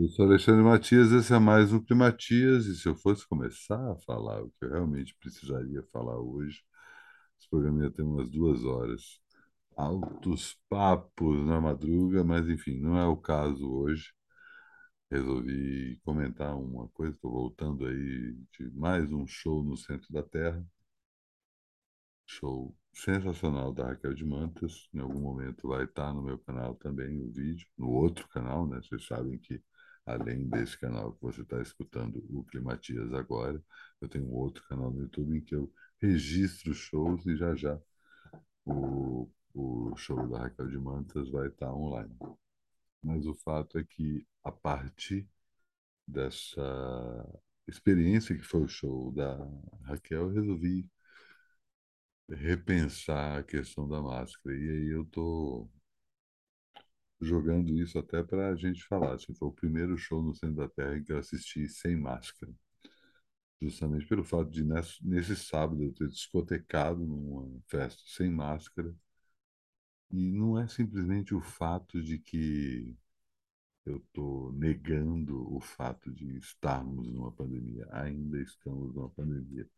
Eu sou Alexandre Matias, esse é mais um Climatias, e se eu fosse começar a falar o que eu realmente precisaria falar hoje, esse programa ia ter umas duas horas. Altos papos na madruga, mas enfim, não é o caso hoje. Resolvi comentar uma coisa, estou voltando aí de mais um show no centro da Terra. Show sensacional da Raquel de Mantas. Em algum momento vai estar no meu canal também o vídeo, no outro canal, né? Vocês sabem que além desse canal que você está escutando, o Climatias agora, eu tenho um outro canal no YouTube em que eu registro shows e já já o, o show da Raquel de Mantas vai estar online. Mas o fato é que a partir dessa experiência que foi o show da Raquel, eu resolvi repensar a questão da máscara. E aí eu tô jogando isso até para a gente falar. Assim, foi o primeiro show no Centro da Terra que eu assisti sem máscara. Justamente pelo fato de, nesse, nesse sábado, eu ter discotecado numa festa sem máscara. E não é simplesmente o fato de que eu estou negando o fato de estarmos numa pandemia. Ainda estamos numa pandemia.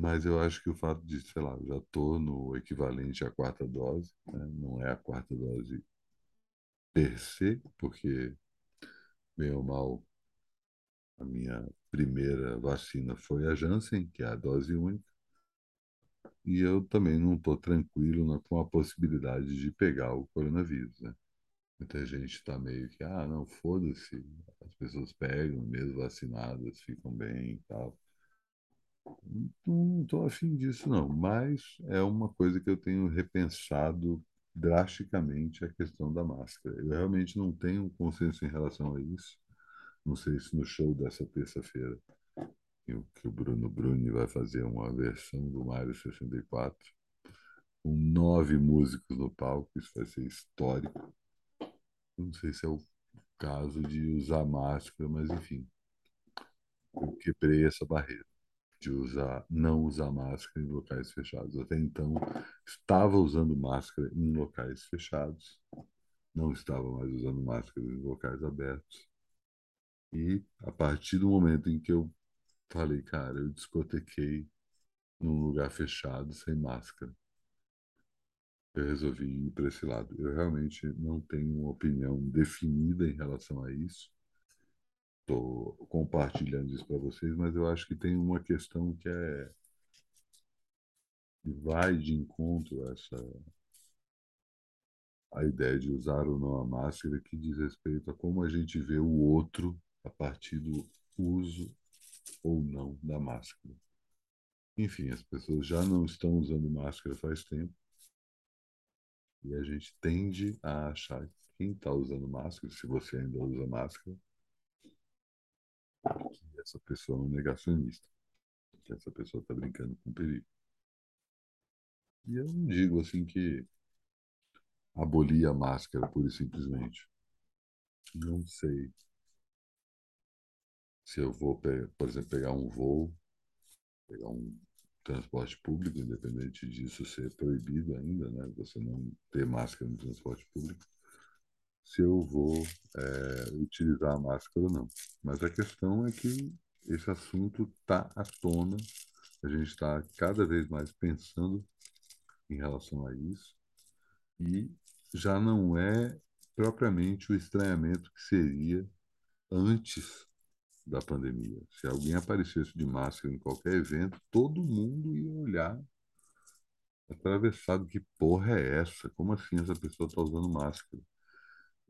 Mas eu acho que o fato de, sei lá, eu já estou no equivalente à quarta dose, né? não é a quarta dose per se, porque, bem ou mal, a minha primeira vacina foi a Janssen, que é a dose única, e eu também não estou tranquilo né, com a possibilidade de pegar o coronavírus, né? Muita gente está meio que, ah, não, foda-se, as pessoas pegam, mesmo vacinadas, ficam bem e tal. Não estou afim disso, não, mas é uma coisa que eu tenho repensado drasticamente a questão da máscara. Eu realmente não tenho consenso em relação a isso. Não sei se no show dessa terça-feira que o Bruno Bruni vai fazer uma versão do Mario 64 com nove músicos no palco, isso vai ser histórico. Não sei se é o caso de usar máscara, mas enfim, eu quebrei essa barreira de usar, não usar máscara em locais fechados. Até então, estava usando máscara em locais fechados, não estava mais usando máscara em locais abertos. E a partir do momento em que eu falei, cara, eu discotequei num lugar fechado, sem máscara, eu resolvi ir para esse lado. Eu realmente não tenho uma opinião definida em relação a isso estou compartilhando isso para vocês, mas eu acho que tem uma questão que é que vai de encontro a essa a ideia de usar ou não a máscara que diz respeito a como a gente vê o outro a partir do uso ou não da máscara. Enfim, as pessoas já não estão usando máscara faz tempo e a gente tende a achar que quem está usando máscara, se você ainda usa máscara, essa pessoa é um negacionista, que essa pessoa está brincando com perigo. E eu não digo assim que abolir a máscara pura e simplesmente. Não sei se eu vou, por exemplo, pegar um voo, pegar um transporte público, independente disso ser proibido ainda, né? Você não ter máscara no transporte público se eu vou é, utilizar a máscara ou não. Mas a questão é que esse assunto está à tona, a gente está cada vez mais pensando em relação a isso, e já não é propriamente o estranhamento que seria antes da pandemia. Se alguém aparecesse de máscara em qualquer evento, todo mundo ia olhar atravessado. Que porra é essa? Como assim essa pessoa está usando máscara?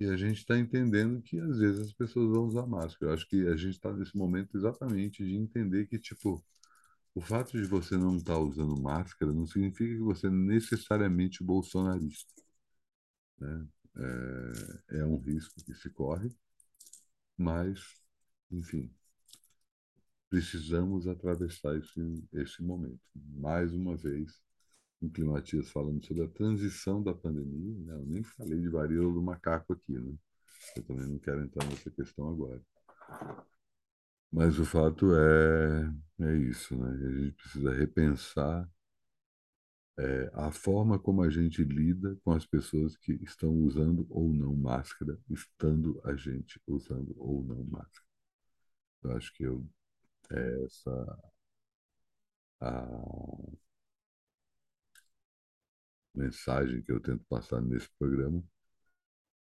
E a gente está entendendo que às vezes as pessoas vão usar máscara. Eu acho que a gente está nesse momento exatamente de entender que, tipo, o fato de você não estar tá usando máscara não significa que você é necessariamente bolsonarista. Né? É, é um risco que se corre, mas, enfim, precisamos atravessar esse, esse momento. Mais uma vez, um Climatias falando sobre a transição da pandemia. Né? Eu nem falei de varíola do macaco aqui, né? Eu também não quero entrar nessa questão agora. Mas o fato é, é isso, né? A gente precisa repensar é a forma como a gente lida com as pessoas que estão usando ou não máscara, estando a gente usando ou não máscara. Eu acho que eu, é essa a mensagem que eu tento passar nesse programa.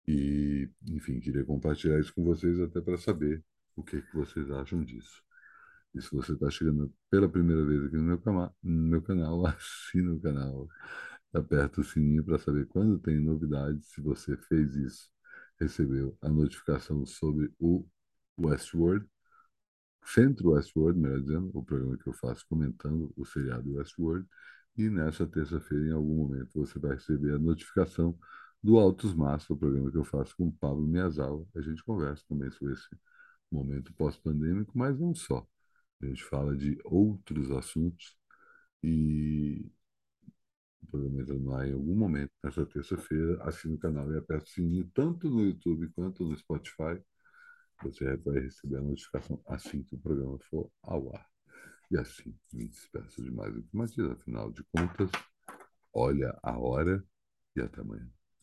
E, enfim, queria compartilhar isso com vocês até para saber o que, que vocês acham disso. E se você está chegando pela primeira vez aqui no meu, no meu canal, assina o canal, aperta o sininho para saber quando tem novidades. Se você fez isso, recebeu a notificação sobre o Westworld, Centro Westworld, melhor dizendo, o programa que eu faço comentando o seriado Westworld. E nessa terça-feira, em algum momento, você vai receber a notificação do Altos Massa, o programa que eu faço com o Pablo Miyazawa. A gente conversa também sobre esse momento pós-pandêmico, mas não só. A gente fala de outros assuntos e o programa entra no ar em algum momento nessa terça-feira. Assine o canal e aperte o sininho tanto no YouTube quanto no Spotify você vai receber a notificação assim que o programa for ao ar. E assim, me despeço de mais que Matias. Afinal de contas, olha a hora e até amanhã.